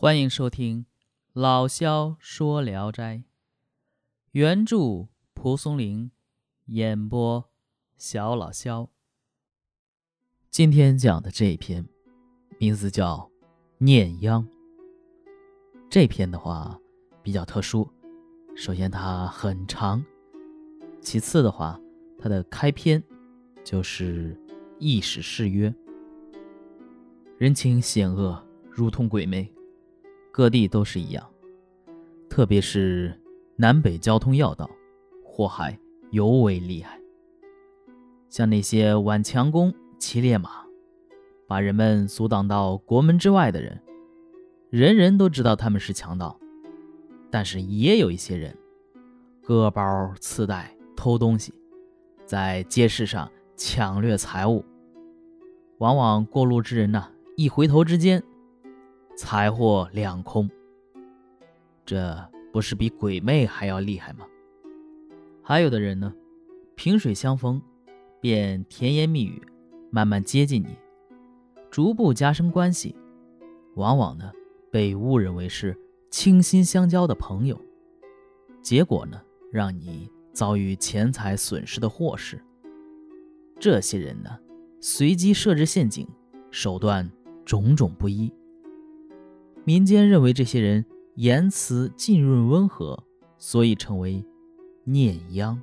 欢迎收听老萧说《聊斋》，原著蒲松龄，演播小老萧。今天讲的这一篇，名字叫《念央》。这篇的话比较特殊，首先它很长，其次的话，它的开篇就是意史誓约，人情险恶，如同鬼魅。各地都是一样，特别是南北交通要道，祸害尤为厉害。像那些挽强弓、骑烈马，把人们阻挡到国门之外的人，人人都知道他们是强盗。但是也有一些人，割包刺带、偷东西，在街市上抢掠财物，往往过路之人呐，一回头之间。财货两空，这不是比鬼魅还要厉害吗？还有的人呢，萍水相逢，便甜言蜜语，慢慢接近你，逐步加深关系，往往呢被误认为是倾心相交的朋友，结果呢让你遭遇钱财损失的祸事。这些人呢，随机设置陷阱，手段种种不一。民间认为这些人言辞浸润温和，所以称为念央。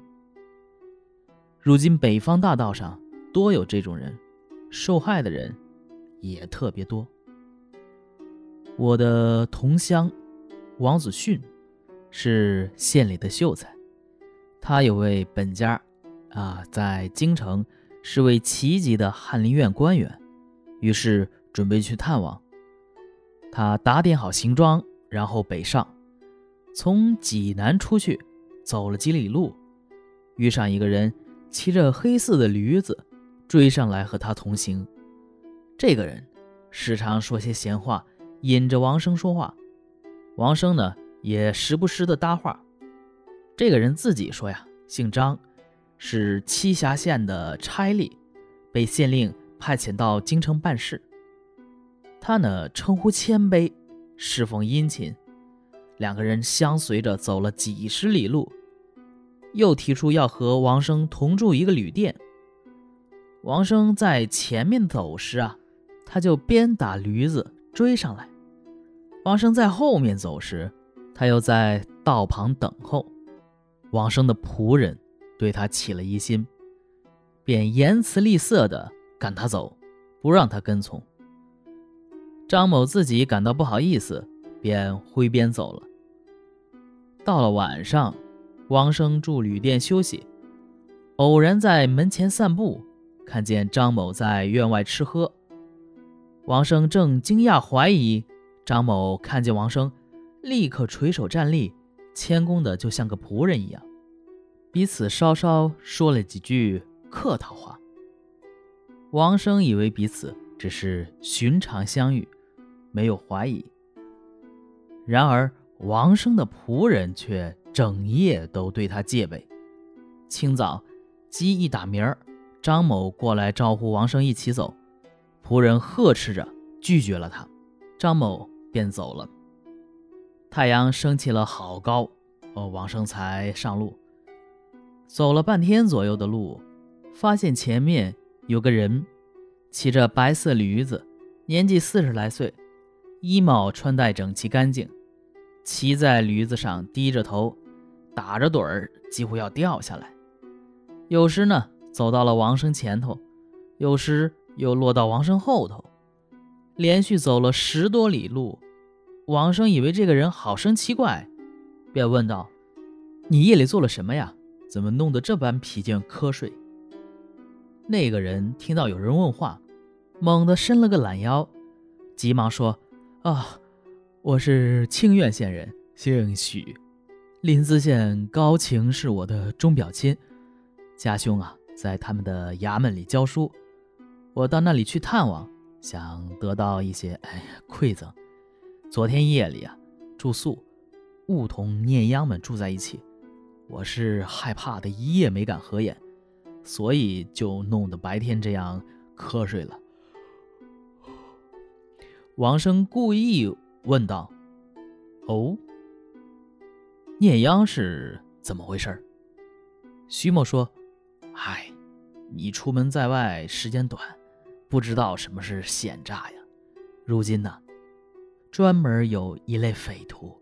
如今北方大道上多有这种人，受害的人也特别多。我的同乡王子训是县里的秀才，他有位本家啊，在京城是位旗级的翰林院官员，于是准备去探望。他打点好行装，然后北上，从济南出去，走了几里路，遇上一个人骑着黑色的驴子追上来和他同行。这个人时常说些闲话，引着王生说话。王生呢也时不时的搭话。这个人自己说呀，姓张，是栖霞县的差吏，被县令派遣到京城办事。他呢称呼谦卑，侍奉殷勤，两个人相随着走了几十里路，又提出要和王生同住一个旅店。王生在前面走时啊，他就鞭打驴子追上来；王生在后面走时，他又在道旁等候。王生的仆人对他起了疑心，便言辞厉色的赶他走，不让他跟从。张某自己感到不好意思，便挥鞭走了。到了晚上，王生住旅店休息，偶然在门前散步，看见张某在院外吃喝。王生正惊讶怀疑，张某看见王生，立刻垂手站立，谦恭的就像个仆人一样，彼此稍稍说了几句客套话。王生以为彼此只是寻常相遇。没有怀疑。然而，王生的仆人却整夜都对他戒备。清早，鸡一打鸣儿，张某过来招呼王生一起走，仆人呵斥着拒绝了他，张某便走了。太阳升起了好高，哦，王生才上路。走了半天左右的路，发现前面有个人骑着白色驴子，年纪四十来岁。衣帽穿戴整齐干净，骑在驴子上低着头，打着盹儿，几乎要掉下来。有时呢，走到了王生前头，有时又落到王生后头，连续走了十多里路。王生以为这个人好生奇怪，便问道：“你夜里做了什么呀？怎么弄得这般疲倦瞌睡？”那个人听到有人问话，猛地伸了个懒腰，急忙说。啊，我是清苑县人，姓许，临淄县高晴是我的钟表亲，家兄啊在他们的衙门里教书，我到那里去探望，想得到一些哎馈赠。昨天夜里啊住宿，误同念央们住在一起，我是害怕的，一夜没敢合眼，所以就弄得白天这样瞌睡了。王生故意问道：“哦，聂央是怎么回事？”徐某说：“嗨，你出门在外时间短，不知道什么是险诈呀。如今呢，专门有一类匪徒，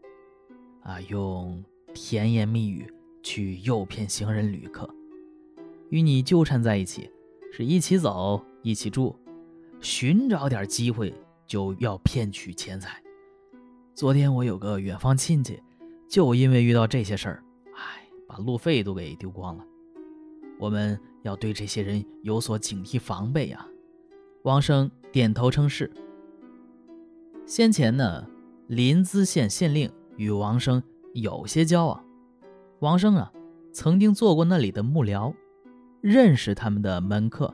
啊，用甜言蜜语去诱骗行人旅客，与你纠缠在一起，是一起走，一起住，寻找点机会就要骗取钱财。昨天我有个远方亲戚，就因为遇到这些事儿。”把路费都给丢光了，我们要对这些人有所警惕防备呀。王生点头称是。先前呢，临淄县县令与王生有些交往，王生啊曾经做过那里的幕僚，认识他们的门客，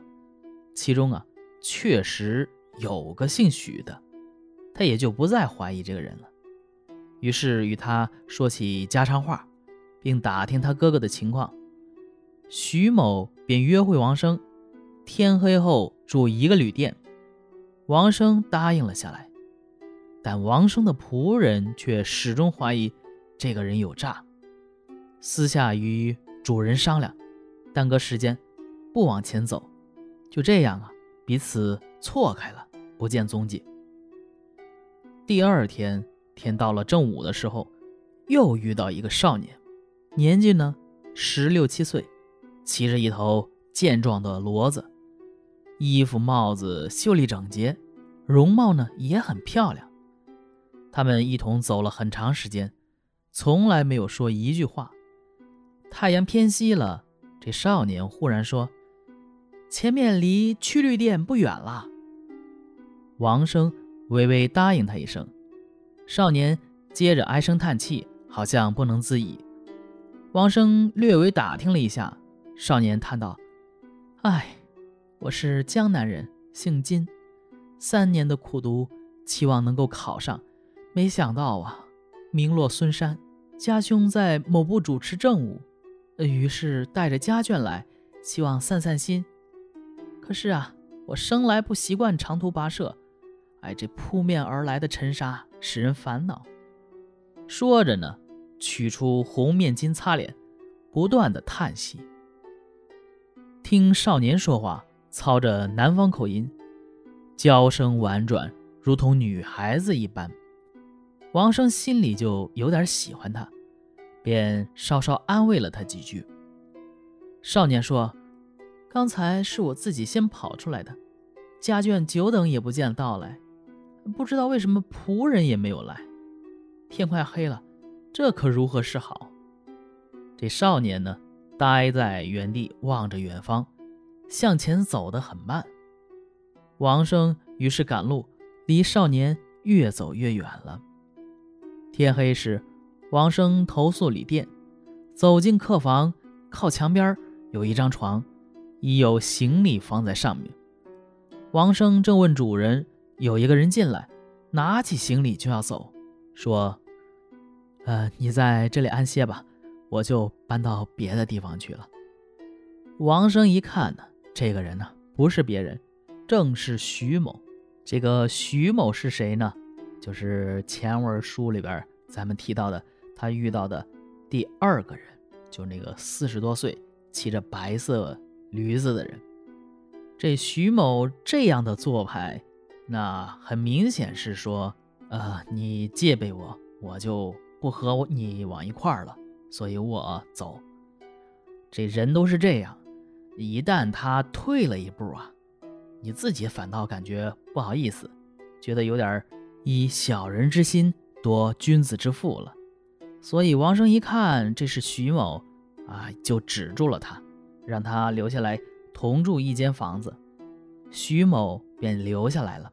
其中啊确实有个姓许的，他也就不再怀疑这个人了，于是与他说起家常话。并打听他哥哥的情况，徐某便约会王生，天黑后住一个旅店。王生答应了下来，但王生的仆人却始终怀疑这个人有诈，私下与主人商量，耽搁时间，不往前走。就这样啊，彼此错开了，不见踪迹。第二天天到了正午的时候，又遇到一个少年。年纪呢，十六七岁，骑着一头健壮的骡子，衣服帽子秀丽整洁，容貌呢也很漂亮。他们一同走了很长时间，从来没有说一句话。太阳偏西了，这少年忽然说：“前面离曲律店不远了。”王生微微答应他一声，少年接着唉声叹气，好像不能自已。王生略微打听了一下，少年叹道：“唉，我是江南人，姓金，三年的苦读，期望能够考上，没想到啊，名落孙山。家兄在某部主持政务，于是带着家眷来，希望散散心。可是啊，我生来不习惯长途跋涉，哎，这扑面而来的尘沙使人烦恼。”说着呢。取出红面巾擦脸，不断的叹息。听少年说话，操着南方口音，娇声婉转，如同女孩子一般。王生心里就有点喜欢他，便稍稍安慰了他几句。少年说：“刚才是我自己先跑出来的，家眷久等也不见到来，不知道为什么仆人也没有来。天快黑了。”这可如何是好？这少年呢，呆在原地望着远方，向前走得很慢。王生于是赶路，离少年越走越远了。天黑时，王生投宿旅店，走进客房，靠墙边有一张床，已有行李放在上面。王生正问主人，有一个人进来，拿起行李就要走，说。呃，你在这里安歇吧，我就搬到别的地方去了。王生一看呢，这个人呢不是别人，正是徐某。这个徐某是谁呢？就是前文书里边咱们提到的他遇到的第二个人，就那个四十多岁骑着白色驴子的人。这徐某这样的做派，那很明显是说，呃，你戒备我，我就。不和你往一块儿了，所以我走。这人都是这样，一旦他退了一步啊，你自己反倒感觉不好意思，觉得有点以小人之心夺君子之腹了。所以王生一看这是徐某啊，就止住了他，让他留下来同住一间房子。徐某便留下来了。